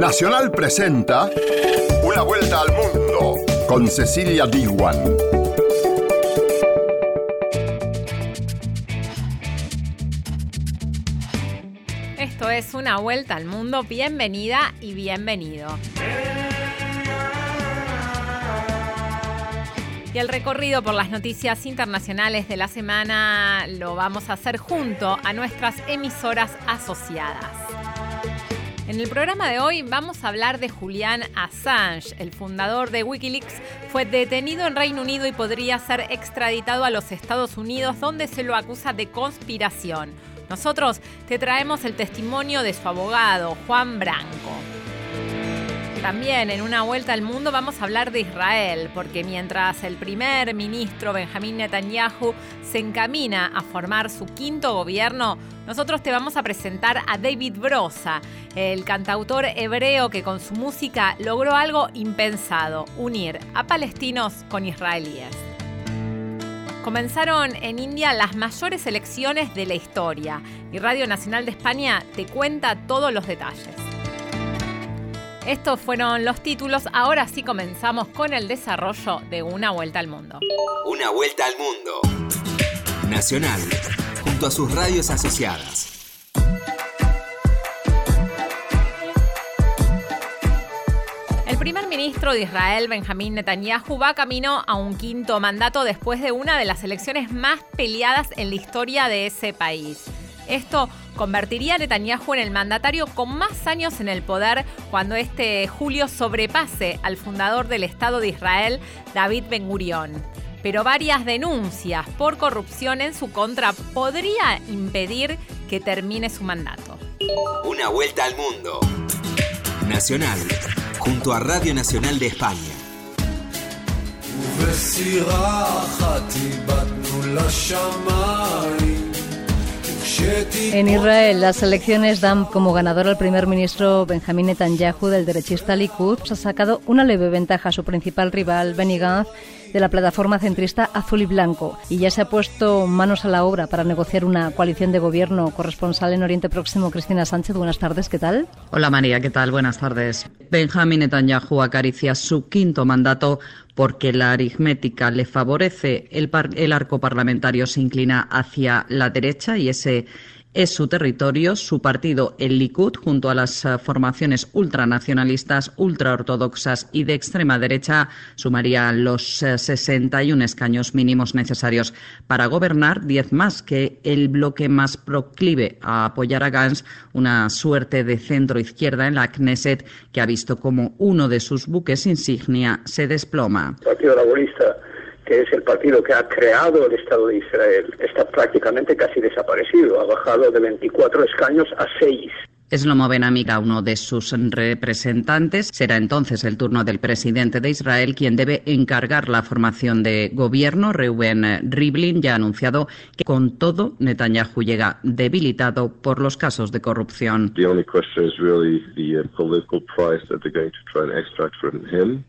Nacional presenta Una vuelta al mundo con Cecilia Diwan. Esto es Una vuelta al mundo. Bienvenida y bienvenido. Y el recorrido por las noticias internacionales de la semana lo vamos a hacer junto a nuestras emisoras asociadas. En el programa de hoy vamos a hablar de Julian Assange, el fundador de Wikileaks, fue detenido en Reino Unido y podría ser extraditado a los Estados Unidos donde se lo acusa de conspiración. Nosotros te traemos el testimonio de su abogado, Juan Branco. También en una vuelta al mundo vamos a hablar de Israel, porque mientras el primer ministro Benjamín Netanyahu se encamina a formar su quinto gobierno, nosotros te vamos a presentar a David Brosa, el cantautor hebreo que con su música logró algo impensado, unir a palestinos con israelíes. Comenzaron en India las mayores elecciones de la historia y Radio Nacional de España te cuenta todos los detalles. Estos fueron los títulos. Ahora sí comenzamos con el desarrollo de Una Vuelta al Mundo. Una Vuelta al Mundo. Nacional, junto a sus radios asociadas. El primer ministro de Israel, Benjamín Netanyahu, va camino a un quinto mandato después de una de las elecciones más peleadas en la historia de ese país. Esto convertiría a Netanyahu en el mandatario con más años en el poder cuando este julio sobrepase al fundador del Estado de Israel, David Ben Gurion. Pero varias denuncias por corrupción en su contra podría impedir que termine su mandato. Una vuelta al mundo. Nacional, junto a Radio Nacional de España. En Israel, las elecciones dan como ganador al primer ministro Benjamín Netanyahu del derechista Likud. Ha sacado una leve ventaja a su principal rival, Benny Gantz, de la plataforma centrista Azul y Blanco y ya se ha puesto manos a la obra para negociar una coalición de gobierno corresponsal en Oriente Próximo. Cristina Sánchez, buenas tardes, ¿qué tal? Hola María, ¿qué tal? Buenas tardes. Benjamín Netanyahu acaricia su quinto mandato porque la aritmética le favorece, el, el arco parlamentario se inclina hacia la derecha y ese es su territorio, su partido, el Likud, junto a las eh, formaciones ultranacionalistas, ultraortodoxas y de extrema derecha, sumaría los 61 eh, escaños mínimos necesarios para gobernar, 10 más que el bloque más proclive a apoyar a Gantz, una suerte de centro-izquierda en la Knesset que ha visto como uno de sus buques insignia se desploma. Que es el partido que ha creado el Estado de Israel, está prácticamente casi desaparecido, ha bajado de 24 escaños a 6. Eslomo Benamiga, uno de sus representantes, será entonces el turno del presidente de Israel, quien debe encargar la formación de gobierno. Reuben Rivlin ya ha anunciado que con todo Netanyahu llega debilitado por los casos de corrupción.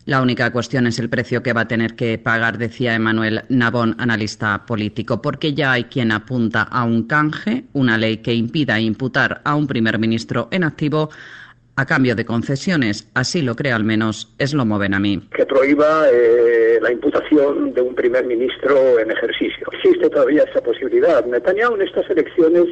La única cuestión es el precio que va a tener que pagar, decía Emmanuel Nabón, analista político, porque ya hay quien apunta a un canje, una ley que impida imputar a un primer ministro en activo a cambio de concesiones. Así lo cree al menos Eslomo Benamí. Que prohíba eh, la imputación de un primer ministro en ejercicio. Existe todavía esa posibilidad. Netanyahu en estas elecciones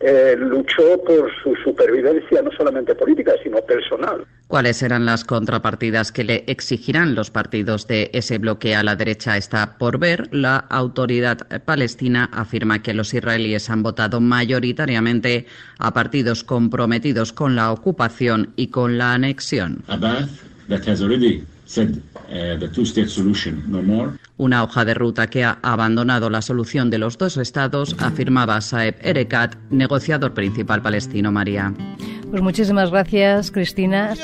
eh, luchó por su supervivencia no solamente política, sino personal. ¿Cuáles serán las contrapartidas que le exigirán los partidos de ese bloque a la derecha? Está por ver. La autoridad palestina afirma que los israelíes han votado mayoritariamente a partidos comprometidos con la ocupación y con la anexión. Una hoja de ruta que ha abandonado la solución de los dos estados, afirmaba Saeb Erekat, negociador principal palestino María. Pues muchísimas gracias, Cristina.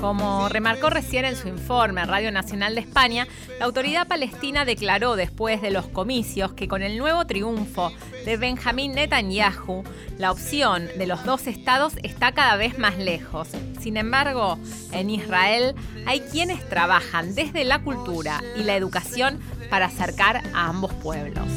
Como remarcó recién en su informe Radio Nacional de España, la autoridad palestina declaró después de los comicios que con el nuevo triunfo de Benjamín Netanyahu, la opción de los dos estados está cada vez más lejos. Sin embargo, en Israel hay quienes trabajan desde la cultura y la educación para acercar a ambos pueblos.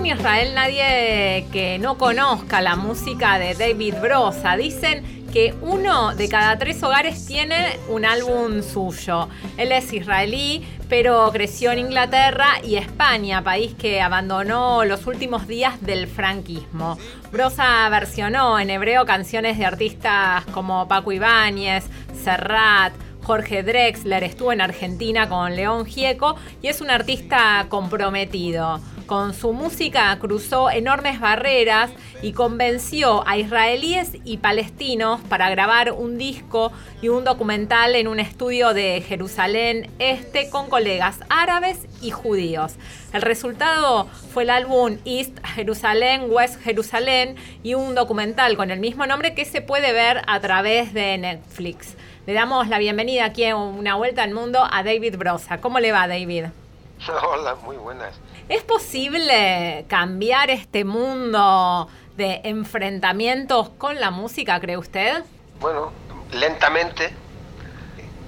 En Israel nadie que no conozca la música de David Brosa. Dicen que uno de cada tres hogares tiene un álbum suyo. Él es israelí, pero creció en Inglaterra y España, país que abandonó los últimos días del franquismo. Brosa versionó en hebreo canciones de artistas como Paco Ibáñez, Serrat, Jorge Drexler, estuvo en Argentina con León Gieco y es un artista comprometido. Con su música cruzó enormes barreras y convenció a israelíes y palestinos para grabar un disco y un documental en un estudio de Jerusalén Este con colegas árabes y judíos. El resultado fue el álbum East Jerusalén, West Jerusalén y un documental con el mismo nombre que se puede ver a través de Netflix. Le damos la bienvenida aquí en Una Vuelta al Mundo a David Brosa. ¿Cómo le va, David? Hola, muy buenas. ¿Es posible cambiar este mundo de enfrentamientos con la música, cree usted? Bueno, lentamente,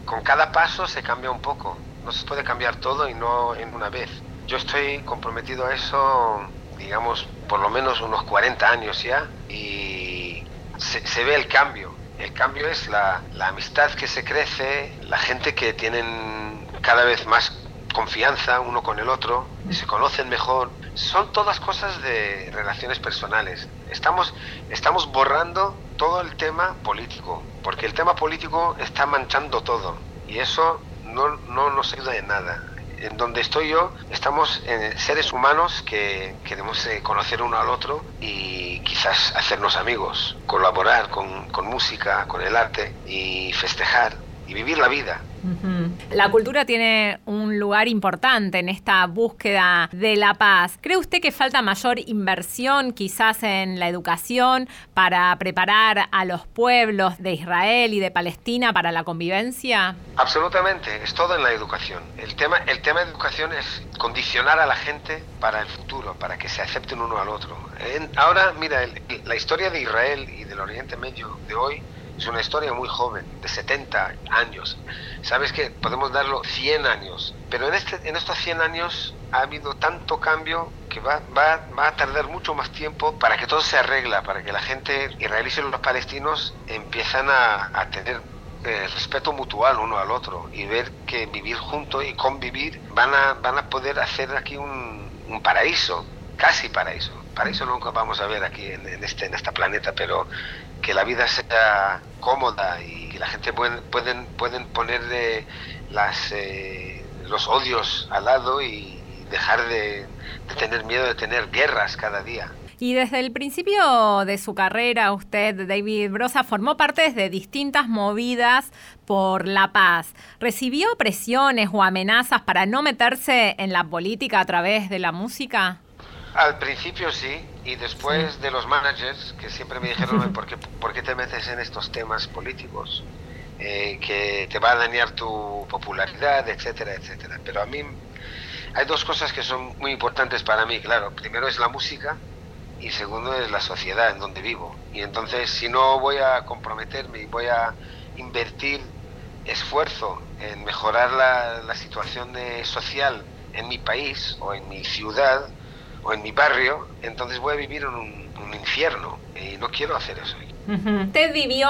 con cada paso se cambia un poco. No se puede cambiar todo y no en una vez. Yo estoy comprometido a eso, digamos, por lo menos unos 40 años ya y se, ve el cambio. El cambio es la, la amistad que se crece, la gente que tienen cada vez más confianza uno con el otro, se conocen mejor. Son todas cosas de relaciones personales. Estamos, estamos borrando todo el tema político, porque el tema político está manchando todo y eso no, no nos ayuda en nada. En donde estoy yo, estamos en seres humanos que queremos eh, conocer uno al otro y quizás hacernos amigos, colaborar con, con música, con el arte y festejar y vivir la vida. La cultura tiene un lugar importante en esta búsqueda de la paz. ¿Cree usted que falta mayor inversión quizás en la educación para preparar a los pueblos de Israel y de Palestina para la convivencia? Absolutamente, es todo en la educación. El tema, el tema de educación es condicionar a la gente para el futuro, para que se acepten uno al otro. ahora, mira, la historia de Israel y del Oriente Medio de hoy es una historia muy joven, de 70 años. Sabes que podemos darlo 100 años, pero en, este, en estos 100 años ha habido tanto cambio que va, va, va a tardar mucho más tiempo para que todo se arregla, para que la gente israelí y los palestinos empiezan a, a tener eh, respeto mutual uno al otro y ver que vivir juntos y convivir van a, van a poder hacer aquí un, paraíso, casi paraíso. Paraíso nunca vamos a ver aquí en este en este planeta, pero que la vida sea cómoda y que la gente pueden, pueden, pueden ponerle las, eh, los odios al lado y dejar de, de tener miedo de tener guerras cada día. Y desde el principio de su carrera, usted, David Brosa, formó parte de distintas movidas por la paz. ¿Recibió presiones o amenazas para no meterse en la política a través de la música? Al principio sí, y después de los managers que siempre me dijeron, ¿por qué, ¿por qué te metes en estos temas políticos? Eh, que te va a dañar tu popularidad, etcétera, etcétera. Pero a mí hay dos cosas que son muy importantes para mí, claro. Primero es la música y segundo es la sociedad en donde vivo. Y entonces si no voy a comprometerme y voy a invertir esfuerzo en mejorar la, la situación de, social en mi país o en mi ciudad, o en mi barrio, entonces voy a vivir en un, infierno y no quiero hacer eso. Usted vivió,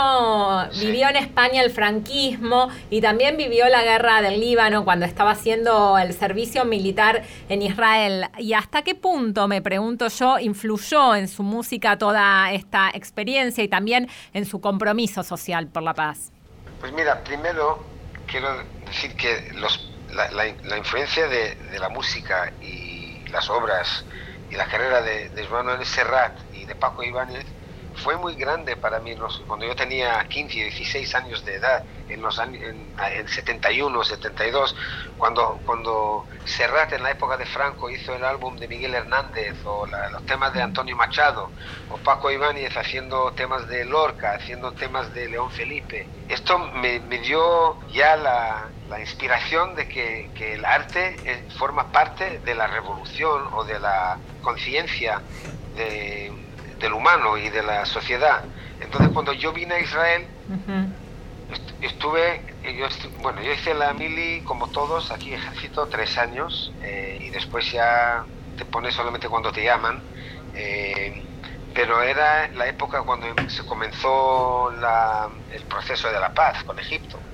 vivió en España el franquismo y también vivió la guerra del Líbano cuando estaba haciendo el servicio militar en Israel. ¿Y hasta qué punto, me pregunto yo, influyó en su música toda esta experiencia y también en su compromiso social por la paz? Pues mira, primero quiero decir que los, la, la, influencia de, de la música y las obras y la carrera de, de Joan Serrat y de Paco Ibáñez fue muy grande para mí cuando yo tenía 15, 16 años de edad, en los años, en, 71, 72, cuando, cuando Serrat en la época de Franco hizo el álbum de Miguel Hernández, o los temas de Antonio Machado, o Paco Ibáñez haciendo temas de Lorca, haciendo temas de León Felipe. Esto me dio ya la, la inspiración de que, que el arte eh, forma parte de la revolución o de la conciencia del humano y de la sociedad. Entonces cuando yo vine a Israel, estuve, yo bueno, yo hice la mili como todos, aquí ejército tres años eh, y después ya te pones solamente cuando te llaman. Eh, pero era la época cuando se comenzó el proceso de la paz con Egipto.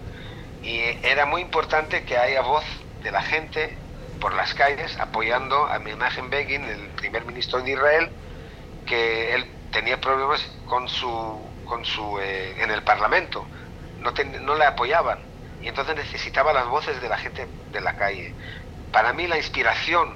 Y era muy importante que haya voz de la gente por las calles apoyando a imagen Begin, el primer ministro de Israel, que él tenía problemas con su, con su, eh, en el Parlamento, no, no le apoyaban. Y entonces necesitaba las voces de la gente de la calle. Para mí la inspiración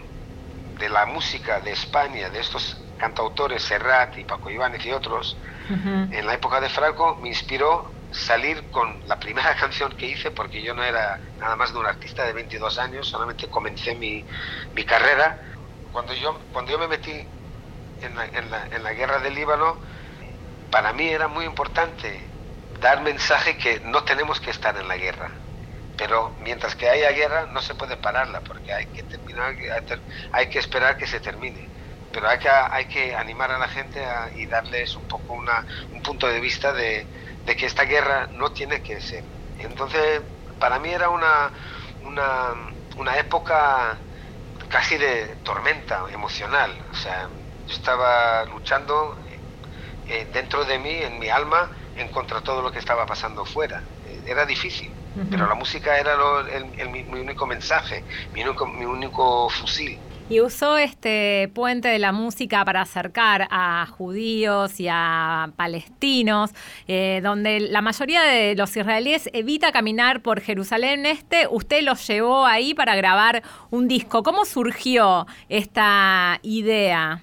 de la música de España, de estos cantautores, Serrat y Paco Ibáñez y otros, en la época de Franco me inspiró salir con la primera canción que hice, porque yo no era nada más de un artista de 22 años, solamente comencé mi, mi carrera. Cuando yo, cuando yo me metí en la, en, la, en la guerra del Líbano, para mí era muy importante dar mensaje que no tenemos que estar en la guerra. Pero mientras que haya guerra no se puede pararla porque hay que terminar, hay que esperar que se termine. Pero hay que, hay que animar a la gente y darles un poco una, un punto de vista de, de que esta guerra no tiene que ser. Entonces, para mí era una, una, una época casi de tormenta emocional. O sea, yo estaba luchando eh, dentro de mí, en mi alma, en contra todo lo que estaba pasando fuera. Eh, era difícil, pero la música era el, mi, único mensaje, mi único, mi único fusil y usó este puente de la música para acercar a judíos y a palestinos, eh, donde la mayoría de los israelíes evita caminar por Jerusalén Este. Usted los llevó ahí para grabar un disco. ¿Cómo surgió esta idea?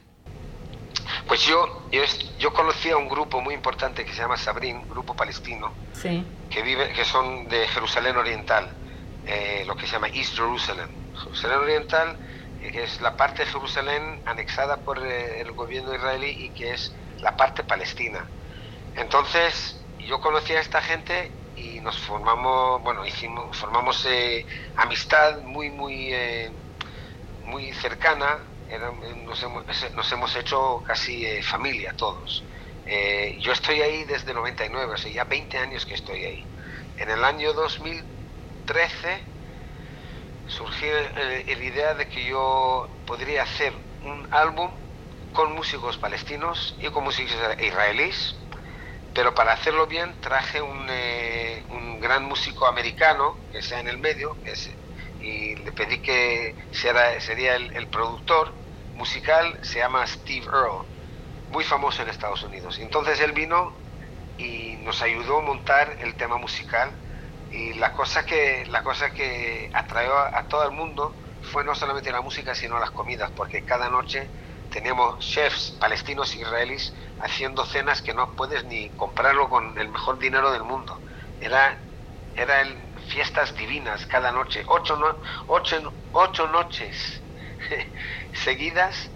Pues yo, yo, conocí a un grupo muy importante que se llama Sabrin, grupo palestino, que, vive, que son de Jerusalén Oriental, eh, lo que se llama East Jerusalem. Jerusalén Oriental que es la parte de Jerusalén anexada por eh, el gobierno israelí y que es la parte palestina. Entonces, yo conocí a esta gente y nos formamos, bueno, hicimos, formamos eh, amistad muy, muy, eh, muy cercana. nos, hemos, hecho casi familia todos. yo estoy ahí desde 99, o sea, ya 20 años que estoy ahí. En el año 2013 surgió eh, la idea de que yo podría hacer un álbum con músicos palestinos y con músicos israelíes, pero para hacerlo bien traje un, eh, un gran músico americano que sea en el medio y le pedí que sería el, productor musical, se llama Steve Earle, muy famoso en Estados Unidos. Entonces él vino y nos ayudó a montar el tema musical y la cosa que, la cosa que atrajo a, todo el mundo fue no solamente la música, sino las comidas, porque cada noche teníamos chefs palestinos israelíes haciendo cenas que no puedes ni comprarlo con el mejor dinero del mundo. Era, eran fiestas divinas cada noche, ocho, no, ocho, ocho noches seguidas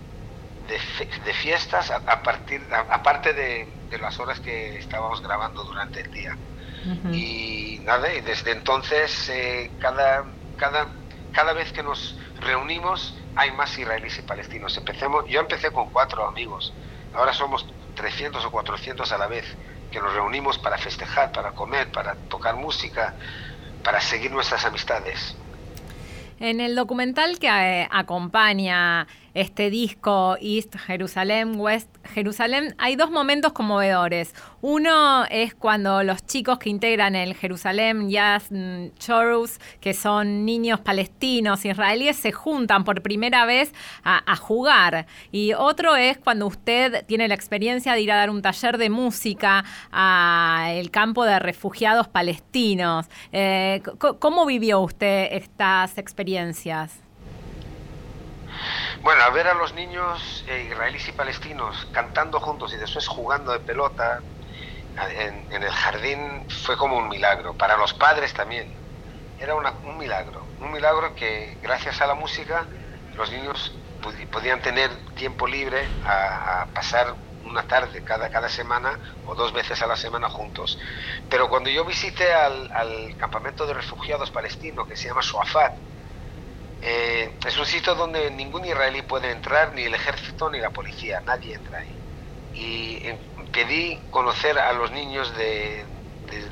de, de, fiestas a, partir, aparte de, de las horas que estábamos grabando durante el día. Y nada, y desde entonces eh, cada, cada, cada vez que nos reunimos hay más israelíes y palestinos. Empecemos, yo empecé con cuatro amigos, ahora somos 300 o 400 a la vez que nos reunimos para festejar, para comer, para tocar música, para seguir nuestras amistades. En el documental que eh, acompaña este disco East Jerusalem, West Jerusalem, hay dos momentos conmovedores. Uno es cuando los chicos que integran el Jerusalem Jazz mm, Chorus, que son niños palestinos, israelíes, se juntan por primera vez a, jugar. Y otro es cuando usted tiene la experiencia de ir a dar un taller de música al campo de refugiados palestinos. Eh, ¿Cómo vivió usted estas experiencias? Bueno, a ver a los niños eh, israelíes y palestinos cantando juntos y después jugando de pelota en, el jardín fue como un milagro. Para los padres también. Era un milagro. Un milagro que gracias a la música los niños podían tener tiempo libre a, pasar una tarde cada, cada semana o dos veces a la semana juntos. Pero cuando yo visité al, campamento de refugiados palestino que se llama Suafat, eh, es un sitio donde ningún israelí puede entrar, ni el ejército ni la policía, nadie entra ahí. Y pedí conocer a los niños de,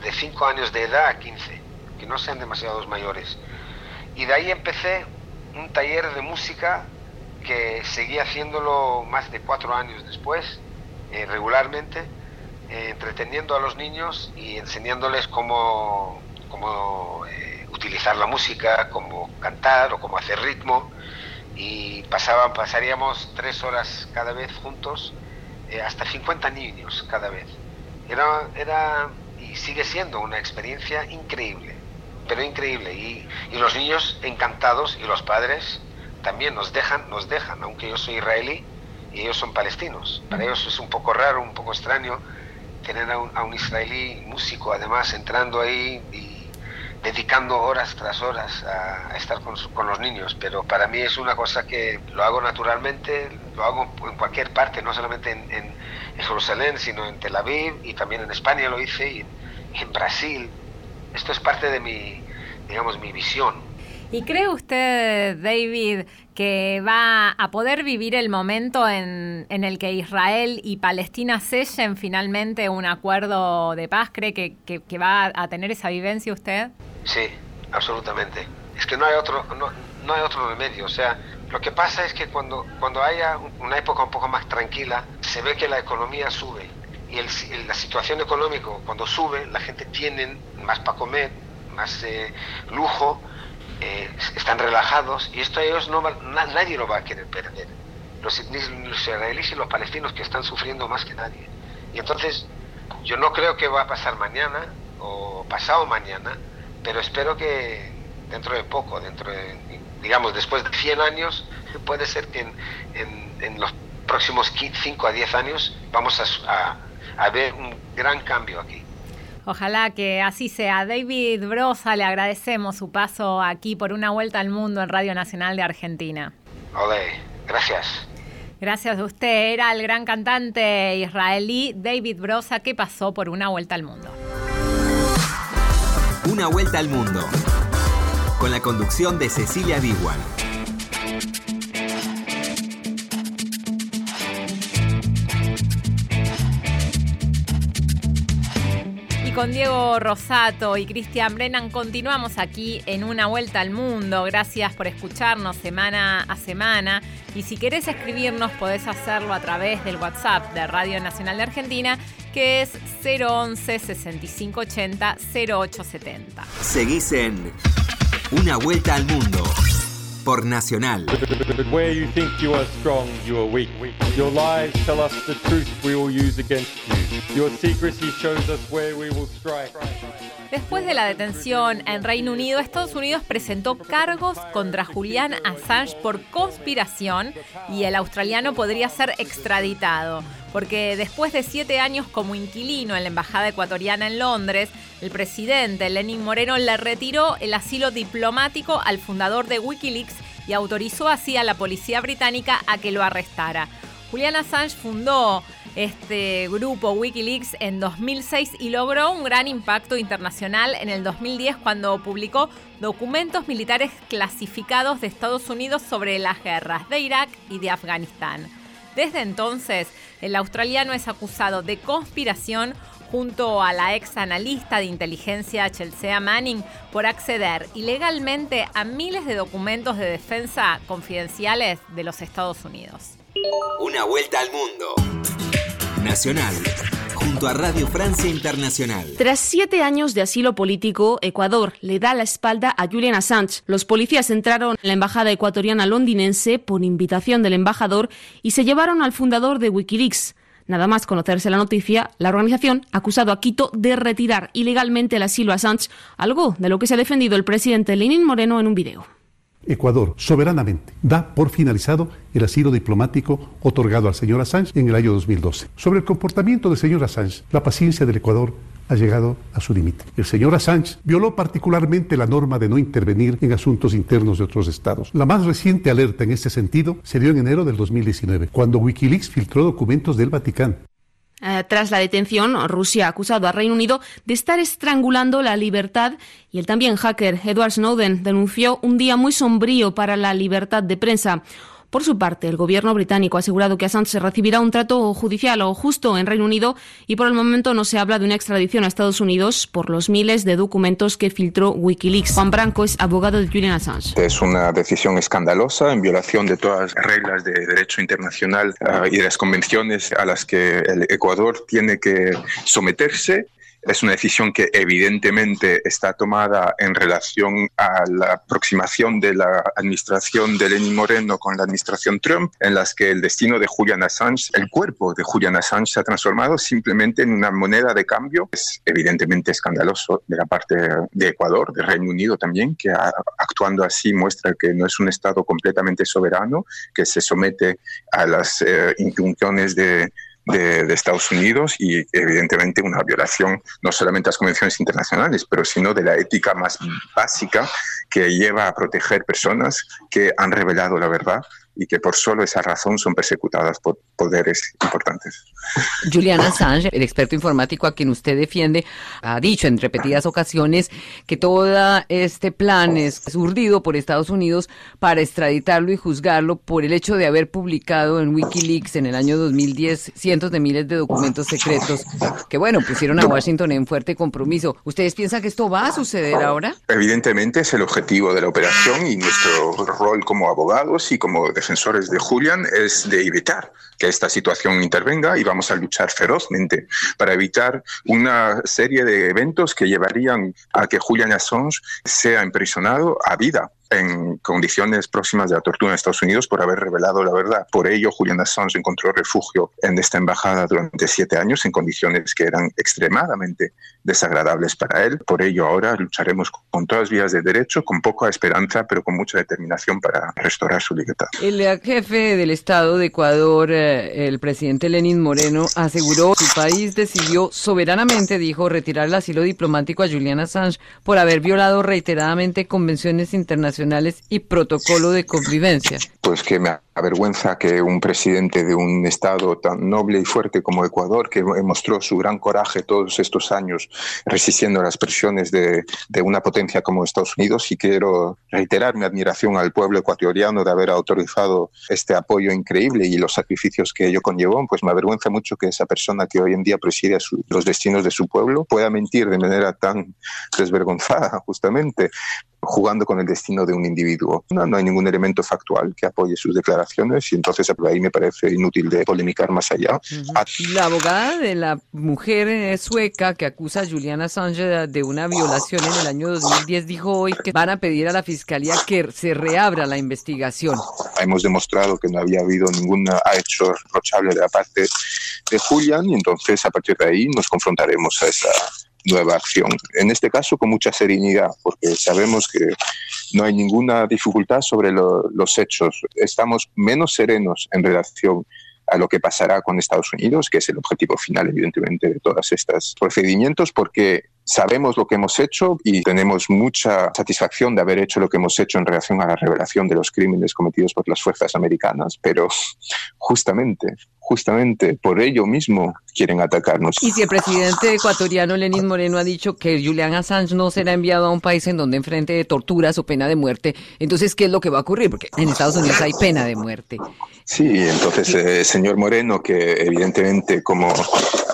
de 5 años de edad a 15, que no sean demasiados mayores. Y de ahí empecé un taller de música que seguí haciéndolo más de cuatro años después, eh, regularmente, eh, entreteniendo a los niños y enseñándoles cómo, cómo eh, utilizar la música, cómo cantar o cómo hacer ritmo. Y pasaban, pasaríamos tres horas cada vez juntos, hasta 50 niños cada vez. Era, era y sigue siendo una experiencia increíble, pero increíble. Y, y los niños encantados y los padres también nos dejan, nos dejan, aunque yo soy israelí y ellos son palestinos. Para ellos es un poco raro, un poco extraño tener a un, israelí músico además entrando ahí y dedicando horas tras horas a, estar con, los niños, pero para mí es una cosa que lo hago naturalmente, lo hago en cualquier parte, no solamente en, Jerusalén, sino en Tel Aviv y también en España lo hice y en Brasil. Esto es parte de mi, digamos, mi visión ¿Y cree usted, David, que va a poder vivir el momento en, el que Israel y Palestina sellen finalmente un acuerdo de paz? ¿Cree que, va a tener esa vivencia usted? Sí, absolutamente. Es que no hay otro, no, hay otro remedio. O sea, lo que pasa es que cuando, cuando haya una época un poco más tranquila, se ve que la economía sube. Y el, la situación económica, cuando sube, la gente tiene más para comer, más eh, lujo, eh, están relajados y esto ellos no nadie lo va a querer perder. Los, israelíes y los palestinos que están sufriendo más que nadie. Y entonces yo no creo que va a pasar mañana o pasado mañana, pero espero que dentro de poco, dentro de, digamos, después de 100 años, puede ser que en, los próximos 5 a 10 años vamos a, a ver un gran cambio aquí. Ojalá que así sea. David Brosa, le agradecemos su paso aquí por una vuelta al mundo en Radio Nacional de Argentina. Ole, gracias. Gracias a usted. Era el gran cantante israelí David Brosa que pasó por una vuelta al mundo. Una vuelta al mundo. Con la conducción de Cecilia Biguan. Con Diego Rosato y Cristian Brennan continuamos aquí en una vuelta al mundo. Gracias por escucharnos semana a semana. Y si querés escribirnos, podés hacerlo a través del WhatsApp de Radio Nacional de Argentina, que es 011 6580 0870. Seguís en Una vuelta al mundo por Nacional. Where you think you are strong, you are weak. Your lies tell us the truth we will use against you. Your secrecy shows us where we will strike. Después de la detención en Reino Unido, Estados Unidos presentó cargos contra Julian Assange por conspiración y el australiano podría ser extraditado, porque después de siete años como inquilino en la Embajada Ecuatoriana en Londres, el presidente Lenin Moreno le retiró el asilo diplomático al fundador de Wikileaks y autorizó así a la policía británica a que lo arrestara. Julian Assange fundó este grupo Wikileaks en 2006 y logró un gran impacto internacional en el 2010 cuando publicó documentos militares clasificados de Estados Unidos sobre las guerras de Irak y de Afganistán. Desde entonces, el australiano es acusado de conspiración junto a la ex analista de inteligencia Chelsea Manning por acceder ilegalmente a miles de documentos de defensa confidenciales de los Estados Unidos. Una vuelta al mundo. Nacional junto a Radio Francia Internacional. Tras siete años de asilo político, Ecuador le da la espalda a Julian Assange. Los policías entraron en la embajada ecuatoriana londinense por invitación del embajador y se llevaron al fundador de Wikileaks. Nada más conocerse la noticia, la organización ha acusado a Quito de retirar ilegalmente el asilo a Assange, algo de lo que se ha defendido el presidente Lenin Moreno en un video. Ecuador soberanamente da por finalizado el asilo diplomático otorgado al señor Assange en el año 2012. Sobre el comportamiento del señor Assange, la paciencia del Ecuador ha llegado a su límite. El señor Assange violó particularmente la norma de no intervenir en asuntos internos de otros estados. La más reciente alerta en este sentido se dio en enero del 2019, cuando Wikileaks filtró documentos del Vaticano. Eh, tras la detención, Rusia ha acusado a Reino Unido de estar estrangulando la libertad y el también hacker Edward Snowden denunció un día muy sombrío para la libertad de prensa. Por su parte, el gobierno británico ha asegurado que Assange recibirá un trato judicial o justo en Reino Unido y por el momento no se habla de una extradición a Estados Unidos por los miles de documentos que filtró Wikileaks. Juan Branco es abogado de Julian Assange. Es una decisión escandalosa en violación de todas las reglas de derecho internacional uh, y de las convenciones a las que el Ecuador tiene que someterse es una decisión que evidentemente está tomada en relación a la aproximación de la administración de Lenin Moreno con la administración Trump, en las que el destino de Julian Assange, el cuerpo de Julian Assange se ha transformado simplemente en una moneda de cambio. Es evidentemente escandaloso de la parte de Ecuador, de Reino Unido también, que actuando así muestra que no es un Estado completamente soberano, que se somete a las eh, injuncciones de de, Estados Unidos y evidentemente una violación no solamente a las convenciones internacionales, pero sino de la ética más básica que lleva a proteger personas que han revelado la verdad y que por solo esa razón son persecutadas por poderes importantes. Julian Assange, el experto informático a quien usted defiende, ha dicho en repetidas ocasiones que todo este plan es urdido por Estados Unidos para extraditarlo y juzgarlo por el hecho de haber publicado en Wikileaks en el año 2010 cientos de miles de documentos secretos que, bueno, pusieron a Washington en fuerte compromiso. ¿Ustedes piensan que esto va a suceder ahora? Evidentemente es el objetivo de la operación y nuestro rol como abogados y como defensores de Julian es de evitar que esta situación intervenga y vamos a luchar ferozmente para evitar una serie de eventos que llevarían a que Julian Assange sea imprisonado a vida en condiciones próximas de la tortura en Estados Unidos por haber revelado la verdad. Por ello, Julian Assange encontró refugio en esta embajada durante siete años en condiciones que eran extremadamente desagradables para él. Por ello, ahora lucharemos con todas vías de derecho, con poca esperanza, pero con mucha determinación para restaurar su libertad. El jefe del Estado de Ecuador, eh, el presidente Lenin Moreno, aseguró que su país decidió soberanamente, dijo, retirar el asilo diplomático a Julian Assange por haber violado reiteradamente convenciones internacionales y protocolo de convivencia. Pues que me avergüenza que un presidente de un Estado tan noble y fuerte como Ecuador, que mostró su gran coraje todos estos años resistiendo las presiones de, de una potencia como Estados Unidos, y quiero reiterar mi admiración al pueblo ecuatoriano de haber autorizado este apoyo increíble y los sacrificios que ello conllevó, pues me avergüenza mucho que esa persona que hoy en día preside los destinos de su pueblo pueda mentir de manera tan desvergonzada, justamente jugando con el destino de un individuo. No, no hay ningún elemento factual que apoye sus declaraciones y entonces ahí me parece inútil de polemicar más allá. La abogada de la mujer eh, sueca que acusa a Juliana Assange de una violación en el año 2010 dijo hoy que van a pedir a la fiscalía que se reabra la investigación. Hemos demostrado que no había habido ningún hecho reprochable de la parte de Julian y entonces a partir de ahí nos confrontaremos a esa nueva acción. En este caso con mucha serenidad, porque sabemos que no hay ninguna dificultad sobre los hechos. Estamos menos serenos en relación a lo que pasará con Estados Unidos, que es el objetivo final, evidentemente, de todos estos procedimientos, porque sabemos lo que hemos hecho y tenemos mucha satisfacción de haber hecho lo que hemos hecho en relación a la revelación de los crímenes cometidos por las fuerzas americanas, pero justamente, justamente por ello mismo quieren atacarnos. Y si el presidente ecuatoriano Lenín Moreno ha dicho que Julian Assange no será enviado a un país en donde enfrente torturas o pena de muerte, entonces, ¿qué es lo que va a ocurrir? Porque en Estados Unidos hay pena de muerte. Sí, entonces, eh, señor Moreno, que evidentemente como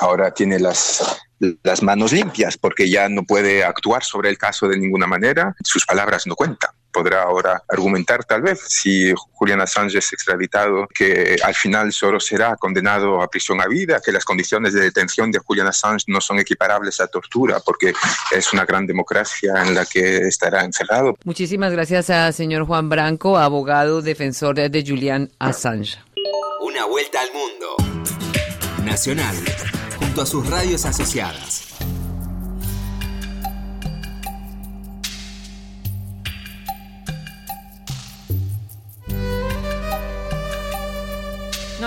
ahora tiene las las manos limpias porque ya no puede actuar sobre el caso de ninguna manera, sus palabras no cuentan. Podrá ahora argumentar tal vez si Julian Assange es extraditado que al final solo será condenado a prisión a vida, que las condiciones de detención de Julian Assange no son equiparables a tortura porque es una gran democracia en la que estará encerrado. Muchísimas gracias a señor Juan Branco, abogado defensor de Julian Assange. Una vuelta al mundo. Nacional a sus radios asociadas.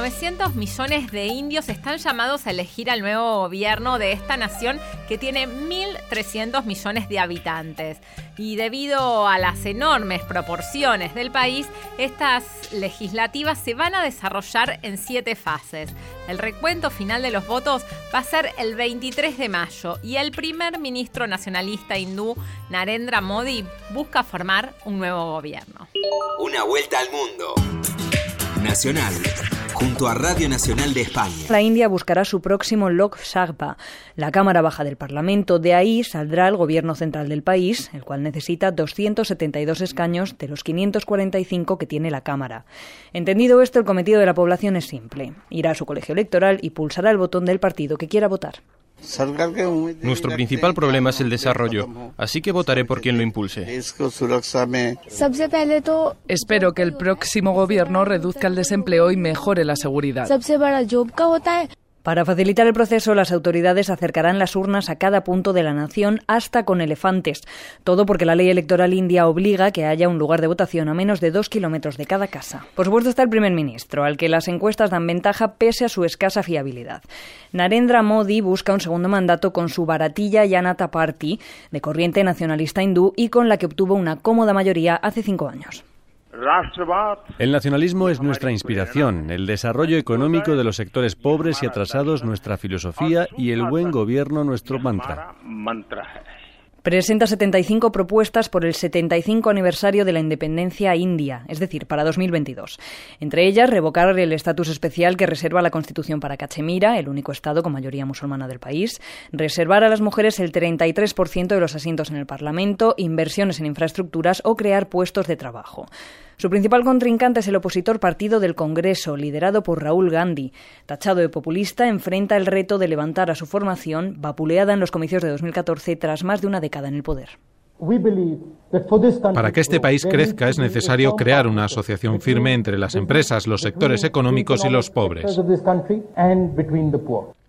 900 millones de indios están llamados a elegir al nuevo gobierno de esta nación que tiene 1.300 millones de habitantes. Y debido a las enormes proporciones del país, estas legislativas se van a desarrollar en siete fases. El recuento final de los votos va a ser el 23 de mayo y el primer ministro nacionalista hindú, Narendra Modi, busca formar un nuevo gobierno. Una vuelta al mundo. Nacional, junto a Radio Nacional de España. La India buscará su próximo Lok Sabha, la Cámara Baja del Parlamento. De ahí saldrá el gobierno central del país, el cual necesita 272 escaños de los 545 que tiene la Cámara. Entendido esto, el cometido de la población es simple. Irá a su colegio electoral y pulsará el botón del partido que quiera votar. Nuestro principal problema es el desarrollo, así que votaré por quien lo impulse. Espero que el próximo gobierno reduzca el desempleo y mejore la seguridad. Para facilitar el proceso, las autoridades acercarán las urnas a cada punto de la nación, hasta con elefantes. Todo porque la ley electoral india obliga que haya un lugar de votación a menos de dos kilómetros de cada casa. Por supuesto está el primer ministro, al que las encuestas dan ventaja pese a su escasa fiabilidad. Narendra Modi busca un segundo mandato con su baratilla Janata Party, de corriente nacionalista hindú, y con la que obtuvo una cómoda mayoría hace cinco años. El nacionalismo es nuestra inspiración, el desarrollo económico de los sectores pobres y atrasados nuestra filosofía y el buen gobierno nuestro mantra. Presenta 75 propuestas por el 75 aniversario de la independencia india, es decir, para 2022. Entre ellas, revocar el estatus especial que reserva la Constitución para Cachemira, el único estado con mayoría musulmana del país, reservar a las mujeres el 33% de los asientos en el Parlamento, inversiones en infraestructuras o crear puestos de trabajo. Su principal contrincante es el opositor Partido del Congreso, liderado por Raúl Gandhi. Tachado de populista, enfrenta el reto de levantar a su formación, vapuleada en los comicios de 2014 tras más de una década en el poder. Para que este país crezca es necesario crear una asociación firme entre las empresas, los sectores económicos y los pobres.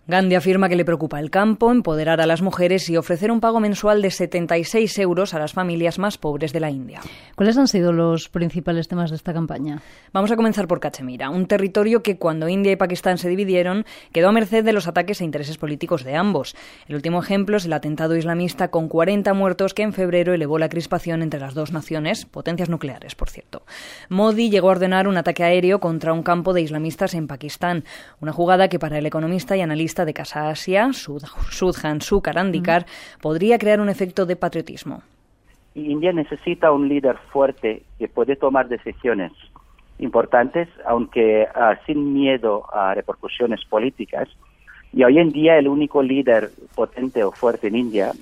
Gandhi afirma que le preocupa el campo, empoderar a las mujeres y ofrecer un pago mensual de 76 euros a las familias más pobres de la India. ¿Cuáles han sido los principales temas de esta campaña? Vamos a comenzar por Cachemira, un territorio que cuando India y Pakistán se dividieron quedó a merced de los ataques e intereses políticos de ambos. El último ejemplo es el atentado islamista con 40 muertos que en febrero elevó la crispación entre las dos naciones, potencias nucleares, por cierto. Modi llegó a ordenar un ataque aéreo contra un campo de islamistas en Pakistán, una jugada que para el economista y analista de Casa Asia, Sudhan Sukarandikar, podría crear un efecto de patriotismo. India necesita un líder fuerte que puede tomar decisiones importantes, aunque ah, sin miedo a repercusiones políticas. Y hoy en día el único líder potente o fuerte en India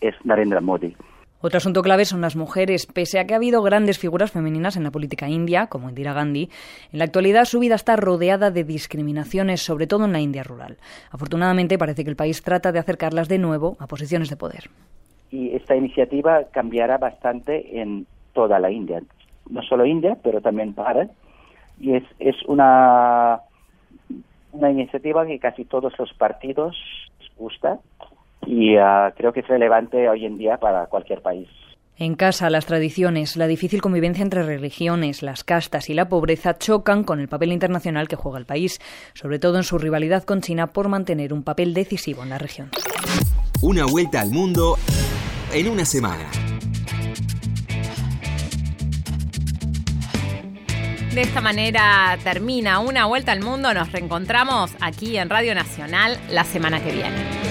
es Narendra Modi. Otro asunto clave son las mujeres. Pese a que ha habido grandes figuras femeninas en la política india, como Indira Gandhi, en la actualidad su vida está rodeada de discriminaciones, sobre todo en la India rural. Afortunadamente parece que el país trata de acercarlas de nuevo a posiciones de poder. Y esta iniciativa cambiará bastante en toda la India. No solo India, pero también para. Y es, es una, una iniciativa que casi todos los partidos gusta y ah, creo que es relevante hoy en día para cualquier país. En casa, las tradiciones, la difícil convivencia entre religiones, las castas y la pobreza chocan con el papel internacional que juega el país, sobre todo en su rivalidad con China por mantener un papel decisivo en la región. Una vuelta al mundo en una semana. De esta manera termina una vuelta al mundo. Nos reencontramos aquí en Radio Nacional la semana que viene.